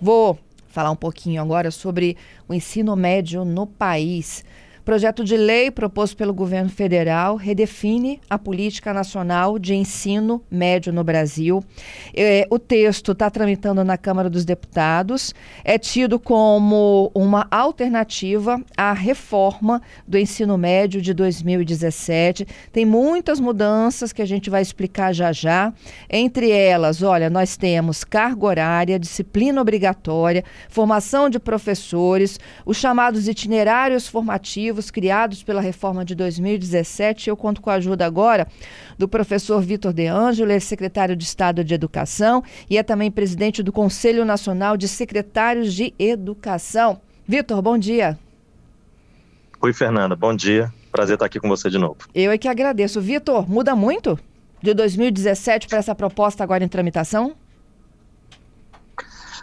Vou falar um pouquinho agora sobre o ensino médio no país. Projeto de lei proposto pelo governo federal redefine a política nacional de ensino médio no Brasil. É, o texto está tramitando na Câmara dos Deputados. É tido como uma alternativa à reforma do ensino médio de 2017. Tem muitas mudanças que a gente vai explicar já já. Entre elas, olha, nós temos carga horária, disciplina obrigatória, formação de professores, os chamados itinerários formativos criados pela reforma de 2017. Eu conto com a ajuda agora do professor Vitor De Angelo, é secretário de Estado de Educação e é também presidente do Conselho Nacional de Secretários de Educação. Vitor, bom dia. Oi, Fernanda, bom dia. Prazer estar aqui com você de novo. Eu é que agradeço. Vitor, muda muito de 2017 para essa proposta agora em tramitação?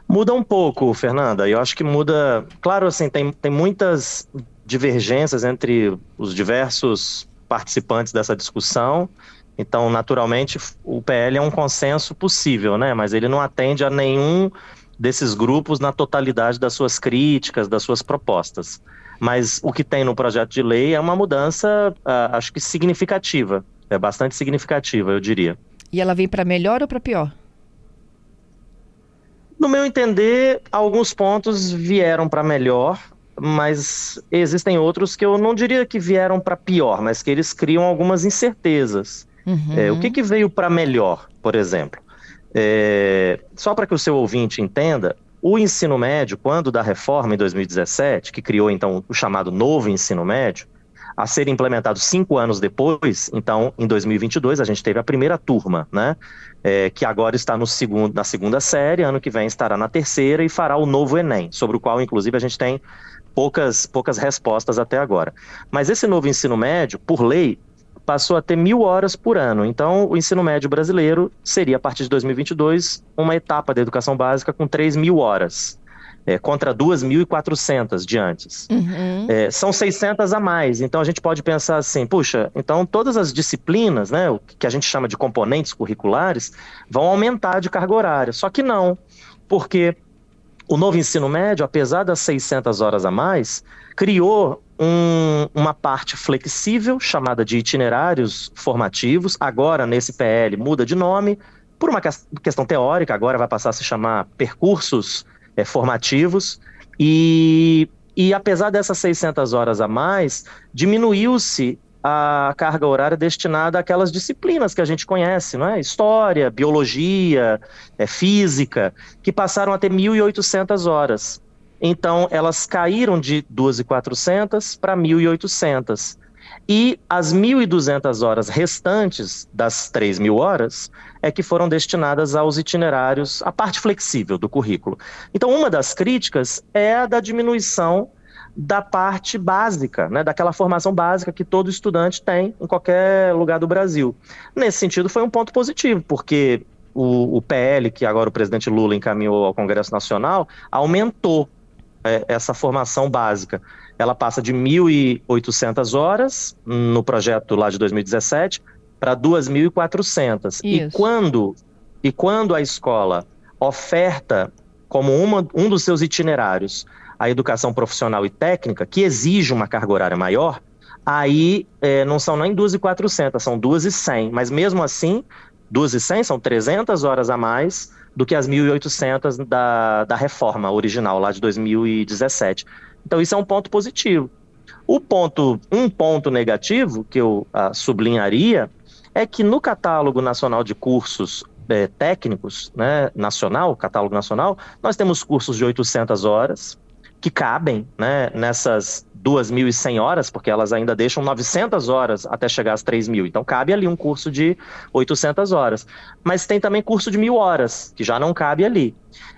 Muda um pouco, Fernanda. Eu acho que muda. Claro, assim, tem, tem muitas divergências entre os diversos participantes dessa discussão. Então, naturalmente, o PL é um consenso possível, né? Mas ele não atende a nenhum desses grupos na totalidade das suas críticas, das suas propostas. Mas o que tem no projeto de lei é uma mudança, uh, acho que significativa, é bastante significativa, eu diria. E ela vem para melhor ou para pior? No meu entender, alguns pontos vieram para melhor, mas existem outros que eu não diria que vieram para pior, mas que eles criam algumas incertezas. Uhum. É, o que, que veio para melhor, por exemplo? É, só para que o seu ouvinte entenda, o ensino médio, quando da reforma em 2017, que criou então o chamado novo ensino médio, a ser implementado cinco anos depois, então em 2022 a gente teve a primeira turma, né? É, que agora está no segundo, na segunda série, ano que vem estará na terceira e fará o novo Enem, sobre o qual inclusive a gente tem poucas, poucas respostas até agora. Mas esse novo ensino médio, por lei, passou a ter mil horas por ano. Então, o ensino médio brasileiro seria, a partir de 2022, uma etapa da educação básica com 3 mil horas. É, contra 2.400 de antes. Uhum. É, são 600 a mais. Então a gente pode pensar assim: puxa, então todas as disciplinas, né, o que a gente chama de componentes curriculares, vão aumentar de carga horária. Só que não, porque o novo ensino médio, apesar das 600 horas a mais, criou um, uma parte flexível chamada de itinerários formativos. Agora, nesse PL, muda de nome por uma questão teórica, agora vai passar a se chamar percursos é, formativos. E, e apesar dessas 600 horas a mais, diminuiu-se a carga horária destinada àquelas disciplinas que a gente conhece, não é? História, biologia, é, física, que passaram a ter 1.800 horas. Então, elas caíram de 2.400 para 1.800. E as 1.200 horas restantes das 3.000 horas é que foram destinadas aos itinerários, a parte flexível do currículo. Então, uma das críticas é a da diminuição da parte básica, né, daquela formação básica que todo estudante tem em qualquer lugar do Brasil. Nesse sentido, foi um ponto positivo, porque o, o PL, que agora o presidente Lula encaminhou ao Congresso Nacional, aumentou é, essa formação básica. Ela passa de 1.800 horas no projeto lá de 2017 para 2.400. E quando, e quando a escola oferta como uma, um dos seus itinerários a educação profissional e técnica, que exige uma carga horária maior, aí é, não são nem 2.400, são 2.100. Mas mesmo assim, 2.100 são 300 horas a mais do que as 1.800 da, da reforma original, lá de 2017. Então isso é um ponto positivo. O ponto, um ponto negativo que eu ah, sublinharia é que no catálogo nacional de cursos é, técnicos, né, nacional, catálogo nacional, nós temos cursos de 800 horas, que cabem né, nessas 2.100 horas, porque elas ainda deixam 900 horas até chegar às 3.000. Então, cabe ali um curso de 800 horas. Mas tem também curso de 1.000 horas, que já não cabe ali.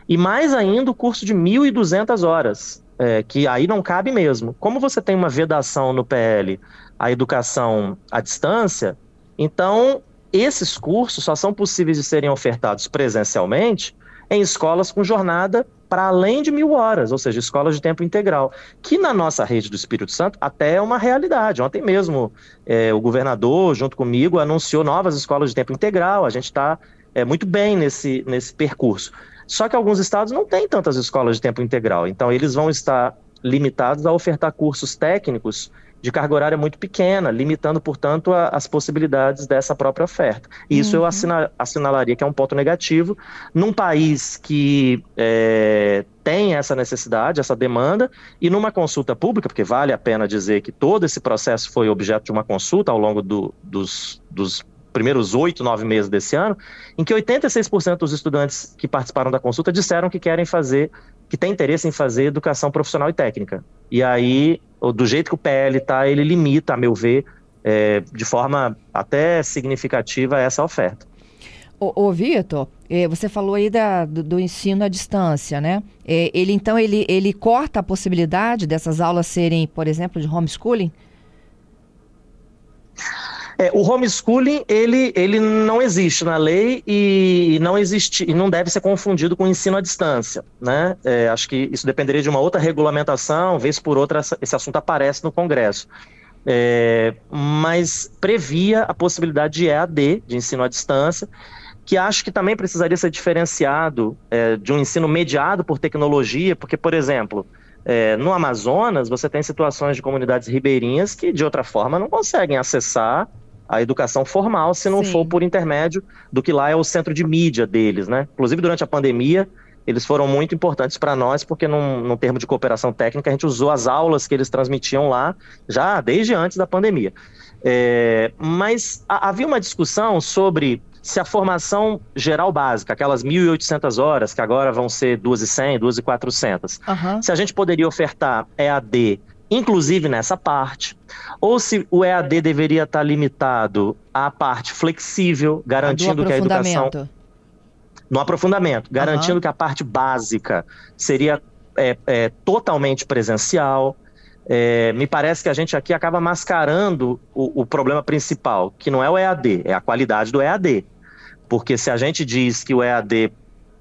E mais ainda o curso de 1.200 horas, é, que aí não cabe mesmo. Como você tem uma vedação no PL à educação à distância, então esses cursos só são possíveis de serem ofertados presencialmente em escolas com jornada para além de mil horas, ou seja, escolas de tempo integral, que na nossa rede do Espírito Santo até é uma realidade. Ontem mesmo é, o governador, junto comigo, anunciou novas escolas de tempo integral, a gente está é, muito bem nesse, nesse percurso. Só que alguns estados não têm tantas escolas de tempo integral, então eles vão estar limitados a ofertar cursos técnicos de carga horária muito pequena, limitando, portanto, a, as possibilidades dessa própria oferta. E isso uhum. eu assina, assinalaria que é um ponto negativo num país que é, tem essa necessidade, essa demanda, e numa consulta pública, porque vale a pena dizer que todo esse processo foi objeto de uma consulta ao longo do, dos, dos primeiros oito, nove meses desse ano, em que 86% dos estudantes que participaram da consulta disseram que querem fazer, que têm interesse em fazer educação profissional e técnica. E aí, do jeito que o PL está, ele limita, a meu ver, é, de forma até significativa essa oferta. Ô, ô Vitor, é, você falou aí da, do, do, ensino à distância, né? É, ele então ele, ele corta a possibilidade dessas aulas serem, por exemplo, de homeschooling? É, o homeschooling, ele, ele não existe na lei e não existe e não deve ser confundido com ensino à distância, né? É, acho que isso dependeria de uma outra regulamentação, vez por outra esse assunto aparece no Congresso. É, mas previa a possibilidade de EAD, de ensino à distância, que acho que também precisaria ser diferenciado é, de um ensino mediado por tecnologia, porque, por exemplo, é, no Amazonas, você tem situações de comunidades ribeirinhas que, de outra forma, não conseguem acessar a educação formal, se não Sim. for por intermédio do que lá é o centro de mídia deles, né? Inclusive, durante a pandemia, eles foram muito importantes para nós, porque num, num termo de cooperação técnica, a gente usou as aulas que eles transmitiam lá, já desde antes da pandemia. É, mas a, havia uma discussão sobre se a formação geral básica, aquelas 1.800 horas, que agora vão ser 2.100, 2.400, uhum. se a gente poderia ofertar EAD inclusive nessa parte, ou se o EAD deveria estar limitado à parte flexível, garantindo que a educação no aprofundamento, garantindo uhum. que a parte básica seria é, é, totalmente presencial. É, me parece que a gente aqui acaba mascarando o, o problema principal, que não é o EAD, é a qualidade do EAD. Porque se a gente diz que o EAD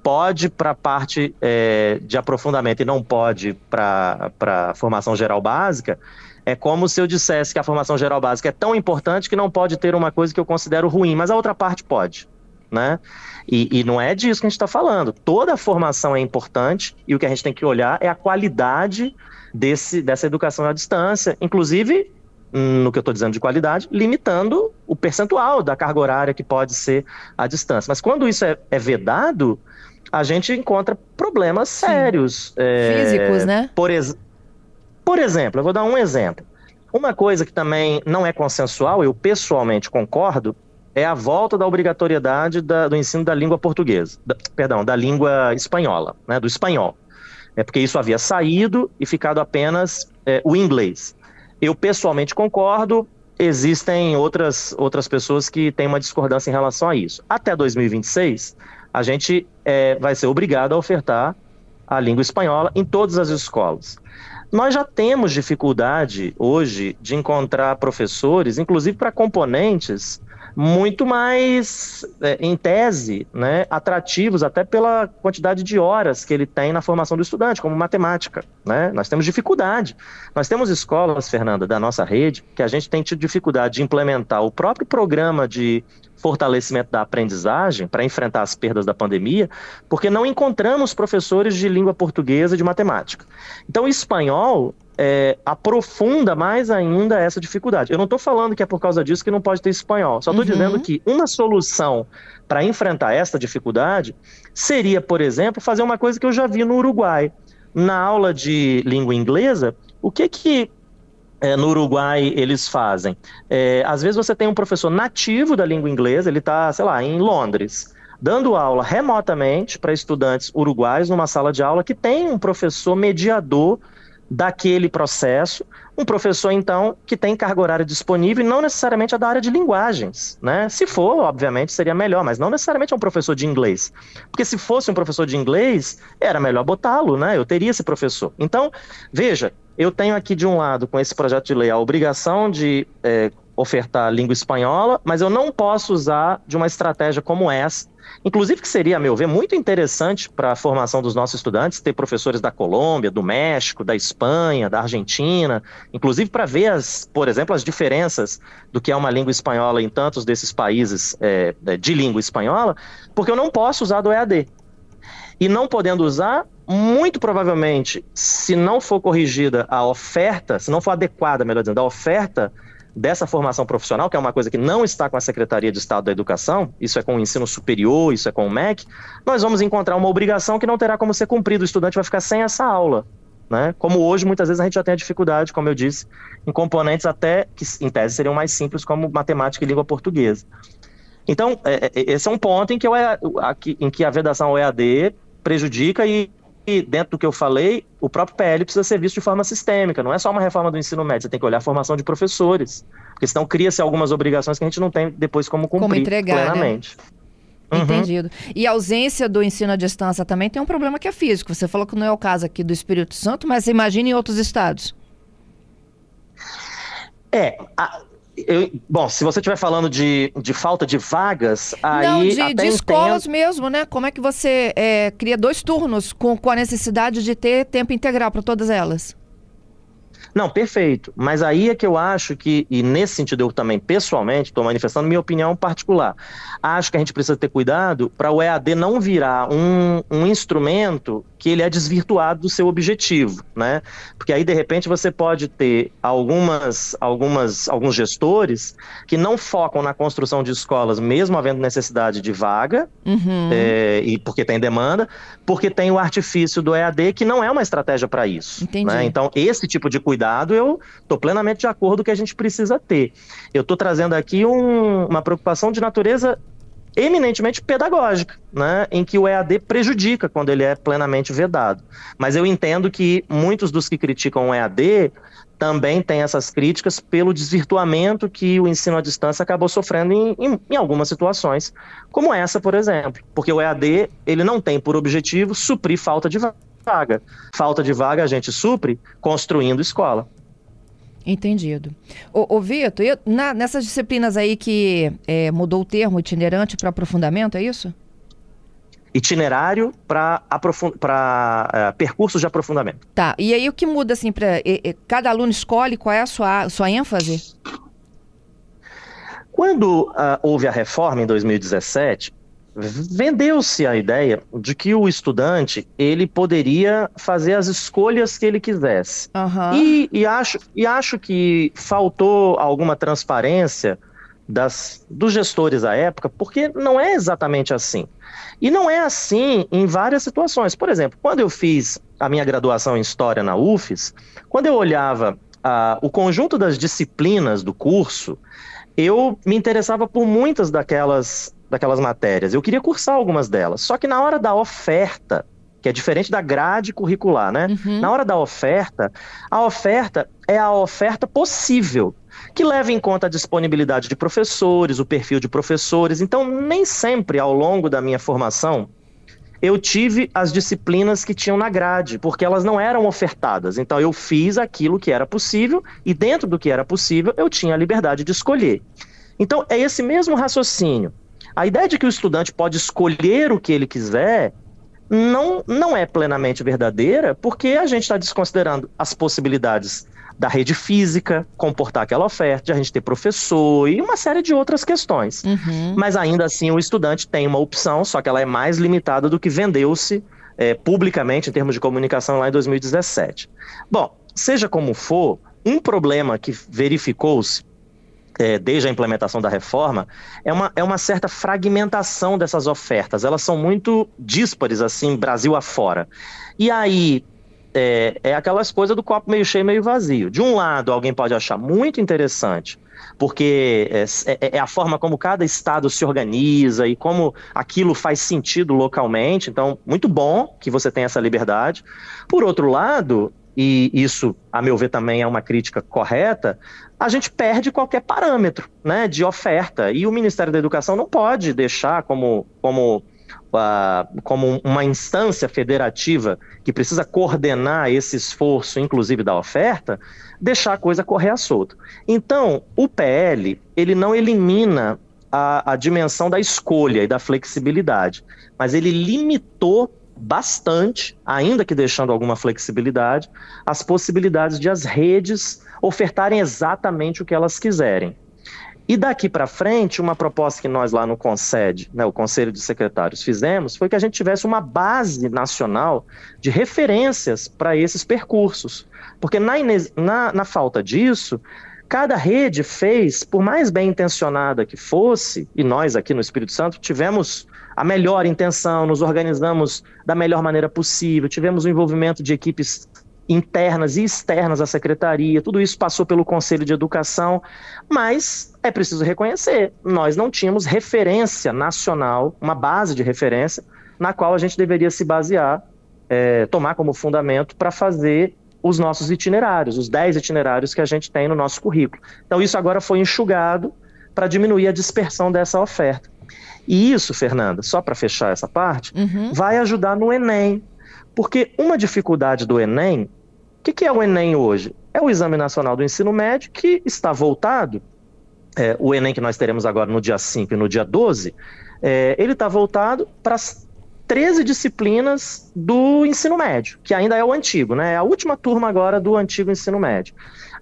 pode para a parte é, de aprofundamento e não pode para a formação geral básica, é como se eu dissesse que a formação geral básica é tão importante que não pode ter uma coisa que eu considero ruim, mas a outra parte pode. Né? E, e não é disso que a gente está falando. Toda formação é importante e o que a gente tem que olhar é a qualidade desse, dessa educação à distância, inclusive no que eu estou dizendo de qualidade, limitando o percentual da carga horária que pode ser à distância. Mas quando isso é, é vedado, a gente encontra problemas Sim. sérios. É, Físicos, né? Por, ex por exemplo, eu vou dar um exemplo. Uma coisa que também não é consensual, eu pessoalmente concordo, é a volta da obrigatoriedade da, do ensino da língua portuguesa, da, perdão, da língua espanhola, né, do espanhol. É porque isso havia saído e ficado apenas é, o inglês. Eu pessoalmente concordo, existem outras, outras pessoas que têm uma discordância em relação a isso. Até 2026, a gente é, vai ser obrigado a ofertar a língua espanhola em todas as escolas. Nós já temos dificuldade hoje de encontrar professores, inclusive para componentes muito mais, é, em tese, né, atrativos, até pela quantidade de horas que ele tem na formação do estudante, como matemática. Né? Nós temos dificuldade. Nós temos escolas, Fernanda, da nossa rede, que a gente tem tido dificuldade de implementar o próprio programa de fortalecimento da aprendizagem para enfrentar as perdas da pandemia, porque não encontramos professores de língua portuguesa e de matemática. Então, espanhol é, aprofunda mais ainda essa dificuldade. Eu não estou falando que é por causa disso que não pode ter espanhol, só estou uhum. dizendo que uma solução para enfrentar essa dificuldade seria, por exemplo, fazer uma coisa que eu já vi no Uruguai. Na aula de língua inglesa, o que que é, no Uruguai eles fazem? É, às vezes você tem um professor nativo da língua inglesa, ele está, sei lá, em Londres, dando aula remotamente para estudantes uruguais numa sala de aula que tem um professor mediador daquele processo, um professor, então, que tem carga horária disponível e não necessariamente a da área de linguagens, né? Se for, obviamente, seria melhor, mas não necessariamente é um professor de inglês. Porque se fosse um professor de inglês, era melhor botá-lo, né? Eu teria esse professor. Então, veja, eu tenho aqui de um lado, com esse projeto de lei, a obrigação de é, ofertar língua espanhola, mas eu não posso usar de uma estratégia como essa Inclusive que seria, a meu ver, muito interessante para a formação dos nossos estudantes ter professores da Colômbia, do México, da Espanha, da Argentina, inclusive para ver, as, por exemplo, as diferenças do que é uma língua espanhola em tantos desses países é, é de língua espanhola, porque eu não posso usar do EAD. E não podendo usar, muito provavelmente, se não for corrigida a oferta, se não for adequada, melhor dizendo, a oferta dessa formação profissional, que é uma coisa que não está com a Secretaria de Estado da Educação, isso é com o ensino superior, isso é com o MEC, nós vamos encontrar uma obrigação que não terá como ser cumprida. O estudante vai ficar sem essa aula. Né? Como hoje, muitas vezes a gente já tem a dificuldade, como eu disse, em componentes até que, em tese, seriam mais simples, como matemática e língua portuguesa. Então, é, é esse é um ponto em que, em que a vedação EAD prejudica e dentro do que eu falei, o próprio PL precisa ser visto de forma sistêmica, não é só uma reforma do ensino médio, você tem que olhar a formação de professores, porque senão cria-se algumas obrigações que a gente não tem depois como cumprir como entregar, né? plenamente. Né? Entendido. E a ausência do ensino à distância também tem um problema que é físico. Você falou que não é o caso aqui do Espírito Santo, mas imagine em outros estados. É, a, eu, bom, se você estiver falando de, de falta de vagas, aí. Não, de, de escolas mesmo, né? Como é que você é, cria dois turnos com, com a necessidade de ter tempo integral para todas elas? Não, perfeito. Mas aí é que eu acho que, e nesse sentido eu também pessoalmente estou manifestando minha opinião particular, acho que a gente precisa ter cuidado para o EAD não virar um, um instrumento que ele é desvirtuado do seu objetivo, né? Porque aí de repente você pode ter algumas, algumas, alguns gestores que não focam na construção de escolas, mesmo havendo necessidade de vaga, uhum. é, e porque tem demanda, porque tem o artifício do EAD que não é uma estratégia para isso. Entendi. Né? Então esse tipo de cuidado eu estou plenamente de acordo que a gente precisa ter. Eu estou trazendo aqui um, uma preocupação de natureza eminentemente pedagógica, né, em que o EAD prejudica quando ele é plenamente vedado. Mas eu entendo que muitos dos que criticam o EAD também têm essas críticas pelo desvirtuamento que o ensino à distância acabou sofrendo em, em, em, algumas situações, como essa, por exemplo. Porque o EAD ele não tem por objetivo suprir falta de vaga. Falta de vaga a gente supre construindo escola. Entendido. Ô, ô Vitor, na, nessas disciplinas aí que é, mudou o termo itinerante para aprofundamento, é isso? Itinerário para uh, percursos de aprofundamento. Tá. E aí o que muda assim para cada aluno escolhe qual é a sua, sua ênfase? Quando uh, houve a reforma em 2017, vendeu-se a ideia de que o estudante ele poderia fazer as escolhas que ele quisesse. Uhum. E, e, acho, e acho que faltou alguma transparência das, dos gestores à época, porque não é exatamente assim. E não é assim em várias situações. Por exemplo, quando eu fiz a minha graduação em História na UFES, quando eu olhava uh, o conjunto das disciplinas do curso, eu me interessava por muitas daquelas daquelas matérias. Eu queria cursar algumas delas. Só que na hora da oferta, que é diferente da grade curricular, né? Uhum. Na hora da oferta, a oferta é a oferta possível, que leva em conta a disponibilidade de professores, o perfil de professores. Então, nem sempre ao longo da minha formação eu tive as disciplinas que tinham na grade, porque elas não eram ofertadas. Então, eu fiz aquilo que era possível e, dentro do que era possível, eu tinha a liberdade de escolher. Então, é esse mesmo raciocínio a ideia de que o estudante pode escolher o que ele quiser não, não é plenamente verdadeira, porque a gente está desconsiderando as possibilidades da rede física, comportar aquela oferta, de a gente ter professor e uma série de outras questões. Uhum. Mas ainda assim o estudante tem uma opção, só que ela é mais limitada do que vendeu-se é, publicamente em termos de comunicação lá em 2017. Bom, seja como for, um problema que verificou-se é, desde a implementação da reforma, é uma, é uma certa fragmentação dessas ofertas. Elas são muito díspares, assim, Brasil afora. E aí, é, é aquelas coisas do copo meio cheio, meio vazio. De um lado, alguém pode achar muito interessante, porque é, é, é, a forma como cada estado se organiza e como aquilo faz sentido localmente. Então, muito bom que você tenha essa liberdade. Por outro lado, e isso, a meu ver, também é uma crítica correta, a gente perde qualquer parâmetro né, de oferta. E o Ministério da Educação não pode deixar como, como, uh, como uma instância federativa que precisa coordenar esse esforço, inclusive da oferta, deixar a coisa correr a solto. Então, o PL, ele não elimina a, a dimensão da escolha e da flexibilidade, mas ele limitou bastante, ainda que deixando alguma flexibilidade, as possibilidades de as redes ofertarem exatamente o que elas quiserem. E daqui para frente, uma proposta que nós lá no CONSED, né, o Conselho de Secretários, fizemos foi que a gente tivesse uma base nacional de referências para esses percursos. Porque na, na, na falta disso, cada rede fez, por mais bem intencionada que fosse, e nós aqui no Espírito Santo tivemos a melhor intenção, nos organizamos da melhor maneira possível, tivemos o envolvimento de equipes internas e externas à secretaria, tudo isso passou pelo Conselho de Educação, mas é preciso reconhecer, nós não tínhamos referência nacional, uma base de referência, na qual a gente deveria se basear, é, tomar como fundamento para fazer os nossos itinerários, os 10 itinerários que a gente tem no nosso currículo. Então, isso agora foi enxugado para diminuir a dispersão dessa oferta. E isso, Fernanda, só para fechar essa parte, uhum. vai ajudar no Enem. Porque uma dificuldade do Enem que, que é o Enem hoje? É o Exame Nacional do Ensino Médio que está voltado, é, o Enem que nós teremos agora no dia 5 e no dia 12, é, ele está voltado para as 13 disciplinas do ensino médio, que ainda é o antigo, né? É a última turma agora do antigo ensino médio.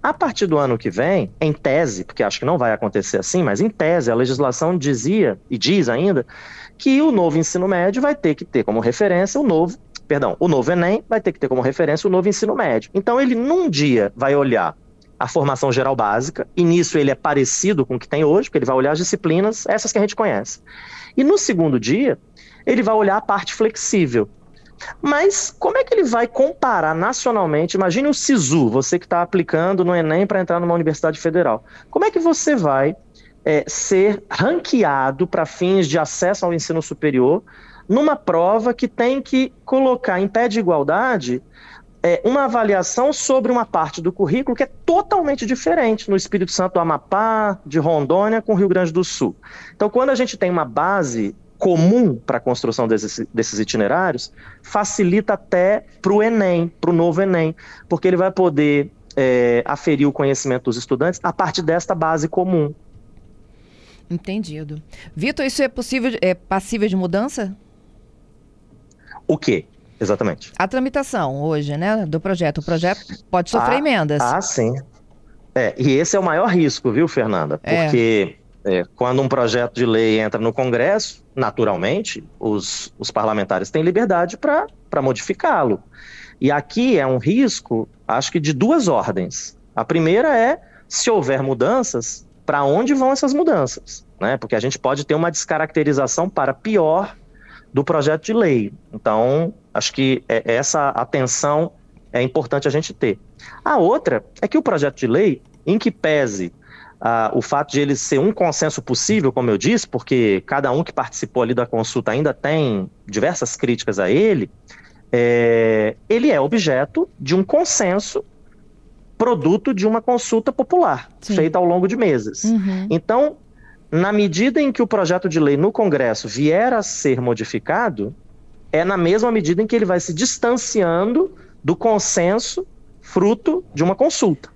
A partir do ano que vem, em tese, porque acho que não vai acontecer assim, mas em tese, a legislação dizia e diz ainda que o novo ensino médio vai ter que ter como referência o novo perdão, o novo Enem vai ter que ter como referência o novo ensino médio. Então, ele num dia vai olhar a formação geral básica, e nisso ele é parecido com o que tem hoje, porque ele vai olhar as disciplinas, essas que a gente conhece. E no segundo dia, ele vai olhar a parte flexível. Mas como é que ele vai comparar nacionalmente? Imagine o SISU, você que está aplicando no Enem para entrar numa universidade federal. Como é que você vai é, ser ranqueado para fins de acesso ao ensino superior numa prova que tem que colocar em pé de igualdade é, uma avaliação sobre uma parte do currículo que é totalmente diferente no Espírito Santo do Amapá, de Rondônia com o Rio Grande do Sul. Então, quando a gente tem uma base comum para a construção desses, desses itinerários, facilita até para o Enem, para o novo Enem, porque ele vai poder é, aferir o conhecimento dos estudantes a partir desta base comum. Entendido. Vitor, isso é possível, é passível de mudança? O quê? Exatamente. A tramitação hoje, né, do projeto. O projeto pode sofrer ah, emendas. Ah, sim. É, e esse é o maior risco, viu, Fernanda? É. Porque é. É, quando um projeto de lei entra no Congresso, naturalmente, os, os parlamentares têm liberdade para modificá-lo. E aqui é um risco, acho que de duas ordens. A primeira é, se houver mudanças, para onde vão essas mudanças? Né? Porque a gente pode ter uma descaracterização para pior do projeto de lei. Então, acho que é, essa atenção é importante a gente ter. A outra é que o projeto de lei, em que pese ah, o fato de ele ser um consenso possível, como eu disse, porque cada um que participou ali da consulta ainda tem diversas críticas a ele, é, ele é objeto de um consenso produto de uma consulta popular Sim. feita ao longo de meses. Uhum. Então, na medida em que o projeto de lei no Congresso vier a ser modificado, é na mesma medida em que ele vai se distanciando do consenso fruto de uma consulta.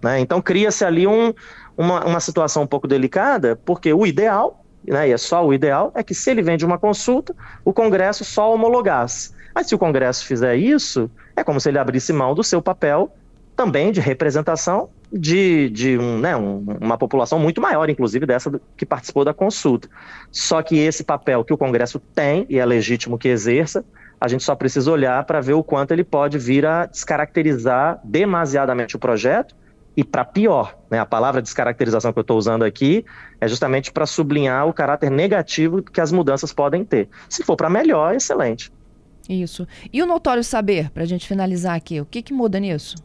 Né? Então cria-se ali um, uma, uma situação um pouco delicada, porque o ideal, né, e é só o ideal, é que se ele vem de uma consulta, o Congresso só homologasse. Mas se o Congresso fizer isso, é como se ele abrisse mão do seu papel também de representação de, de um, né, um, uma população muito maior, inclusive dessa que participou da consulta. Só que esse papel que o Congresso tem, e é legítimo que exerça, a gente só precisa olhar para ver o quanto ele pode vir a descaracterizar demasiadamente o projeto e para pior. Né? A palavra descaracterização que eu estou usando aqui é justamente para sublinhar o caráter negativo que as mudanças podem ter. Se for para melhor, excelente. Isso. E o notório saber, para a gente finalizar aqui, o que, que muda nisso?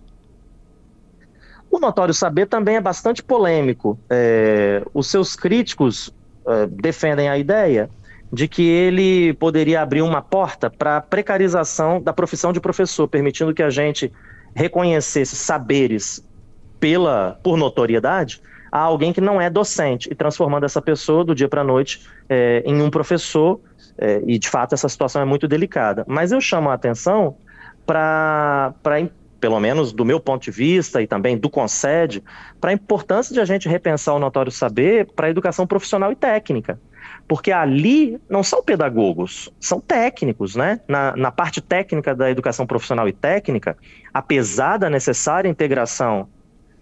O Notório Saber também é bastante polêmico. É, os seus críticos é, defendem a ideia de que ele poderia abrir uma porta para a precarização da profissão de professor, permitindo que a gente reconhecesse saberes pela por notoriedade a alguém que não é docente e transformando essa pessoa do dia para a noite é, em um professor. É, e de fato essa situação é muito delicada. Mas eu chamo a atenção para pelo menos do meu ponto de vista e também do CONSED, para a importância de a gente repensar o notório saber para a educação profissional e técnica. Porque ali não são pedagogos, são técnicos, né? Na, na parte técnica da educação profissional e técnica, apesar da necessária integração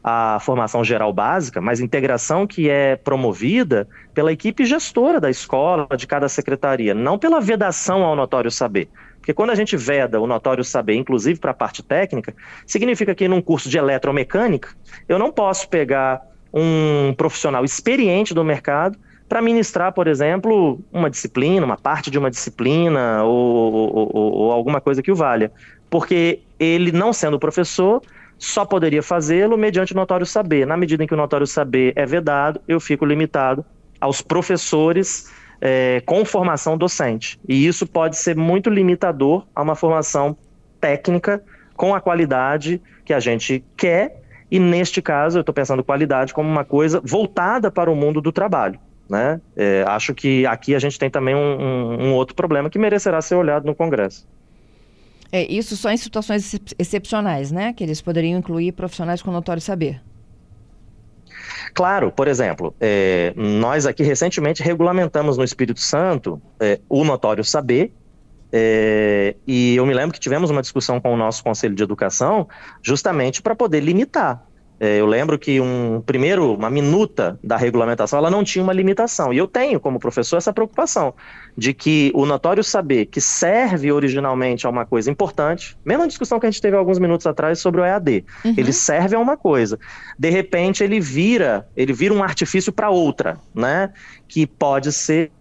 a formação geral básica, mas integração que é promovida pela equipe gestora da escola, de cada secretaria, não pela vedação ao notório saber. Porque quando a gente veda o notório saber, inclusive para a parte técnica, significa que num curso de eletromecânica, eu não posso pegar um profissional experiente do mercado para ministrar, por exemplo, uma disciplina, uma parte de uma disciplina ou, ou, ou, ou alguma coisa que o valha. Porque ele, não sendo professor, só poderia fazê-lo mediante o notório saber. Na medida em que o notório saber é vedado, eu fico limitado aos professores é, com formação docente. E isso pode ser muito limitador a uma formação técnica com a qualidade que a gente quer. E neste caso, eu estou pensando qualidade como uma coisa voltada para o mundo do trabalho. Né? É, acho que aqui a gente tem também um, um, um outro problema que merecerá ser olhado no Congresso. É, isso só em situações excepcionais, né? Que eles poderiam incluir profissionais com notório saber. Claro, por exemplo, é, nós aqui recentemente regulamentamos no Espírito Santo é, o notório saber, é, e eu me lembro que tivemos uma discussão com o nosso Conselho de Educação justamente para poder limitar eu lembro que um primeiro, uma minuta da regulamentação, ela não tinha uma limitação. E eu tenho, como professor, essa preocupação de que o notório saber que serve originalmente a uma coisa importante, mesma discussão que a gente teve alguns minutos atrás sobre o EAD, uhum. ele serve a uma coisa. De repente, ele vira, ele vira um artifício para outra, né? Que pode ser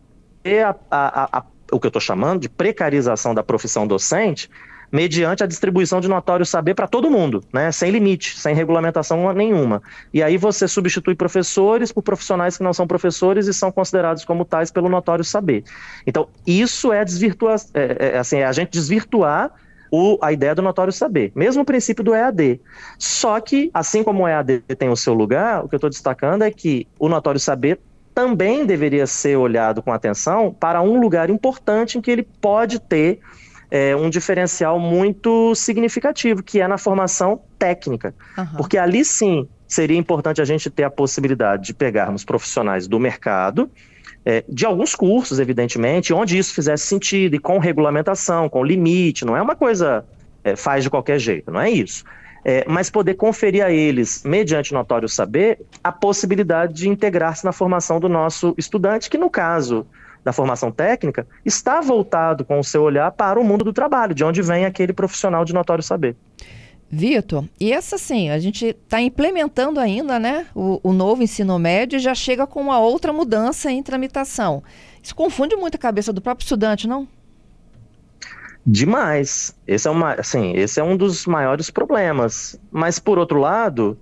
a, a, a, o que eu estou chamando de precarização da profissão docente, mediante a distribuição de notório saber para todo mundo, né? sem limite, sem regulamentação nenhuma. E aí você substitui professores por profissionais que não são professores e são considerados como tais pelo notório saber. Então, isso é desvirtuar, é, é, assim, é a gente desvirtuar o, a ideia do notório saber, mesmo o princípio do EAD. Só que, assim como o EAD tem o seu lugar, o que eu estou destacando é que o notório saber também deveria ser olhado com atenção para um lugar importante em que ele pode ter é, um diferencial muito significativo, que é na formação técnica. Uhum. Porque ali sim seria importante a gente ter a possibilidade de pegarmos profissionais do mercado, é, de alguns cursos, evidentemente, onde isso fizesse sentido e com regulamentação, com limite, não é uma coisa é, faz de qualquer jeito, não é isso. É, mas poder conferir a eles, mediante notório saber, a possibilidade de integrar-se na formação do nosso estudante, que no caso da formação técnica está voltado com o seu olhar para o mundo do trabalho, de onde vem aquele profissional de notório saber. Vitor, e essa sim, a gente está implementando ainda né, o, o, novo ensino médio e já chega com uma outra mudança em tramitação. Isso confunde muito a cabeça do próprio estudante, não? Demais. Esse é, uma, assim, esse é um dos maiores problemas. Mas, por outro lado,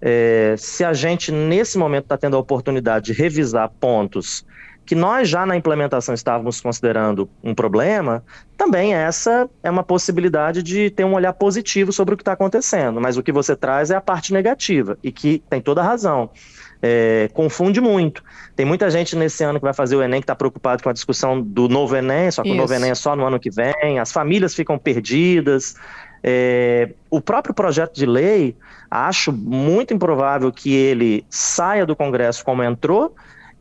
é, se a gente, nesse momento, está tendo a oportunidade de revisar pontos que nós já na implementação estávamos considerando um problema, também essa é uma possibilidade de ter um olhar positivo sobre o que está acontecendo. Mas o que você traz é a parte negativa, e que tem toda a razão. É, confunde muito. Tem muita gente nesse ano que vai fazer o Enem que está preocupado com a discussão do novo Enem, só que Isso. o novo Enem é só no ano que vem, as famílias ficam perdidas. É, o próprio projeto de lei, acho muito improvável que ele saia do Congresso como entrou,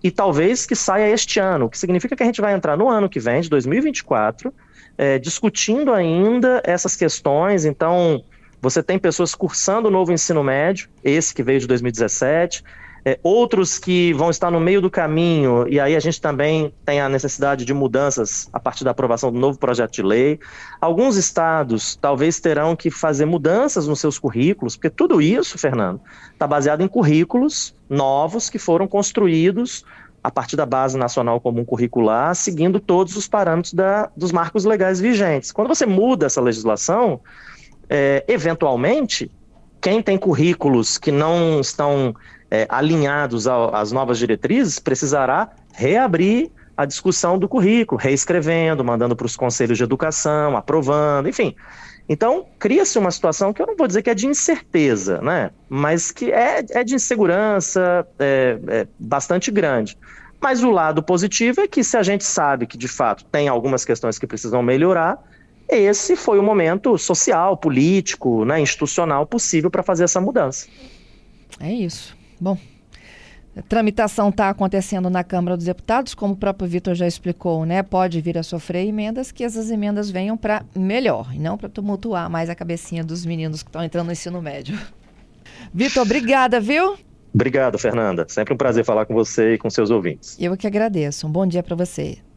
e talvez que saia este ano, o que significa que a gente vai entrar no ano que vem, de 2024, é, discutindo ainda essas questões. Então, você tem pessoas cursando o novo ensino médio, esse que veio de 2017, é, outros que vão estar no meio do caminho, e aí a gente também tem a necessidade de mudanças a partir da aprovação do novo projeto de lei. Alguns estados talvez terão que fazer mudanças nos seus currículos, porque tudo isso, Fernando, está baseado em currículos novos que foram construídos a partir da Base Nacional Comum Curricular, seguindo todos os parâmetros da, dos marcos legais vigentes. Quando você muda essa legislação, é, eventualmente, quem tem currículos que não estão é, alinhados ao, às novas diretrizes, precisará reabrir a discussão do currículo, reescrevendo, mandando para os conselhos de educação, aprovando, enfim. Então, cria-se uma situação que eu não vou dizer que é de incerteza, né? mas que é, é de insegurança é, é bastante grande. Mas o lado positivo é que se a gente sabe que, de fato, tem algumas questões que precisam melhorar, esse foi o momento social, político, né, institucional possível para fazer essa mudança. É isso. Bom, a tramitação está acontecendo na Câmara dos Deputados, como o próprio Vitor já explicou, né? Pode vir a sofrer emendas, que essas emendas venham para melhor, e não para tumultuar mais a cabecinha dos meninos que estão entrando no ensino médio. Vitor, obrigada, viu? Obrigado, Fernanda. Sempre um prazer falar com você e com seus ouvintes. Eu que agradeço. Um bom dia para você.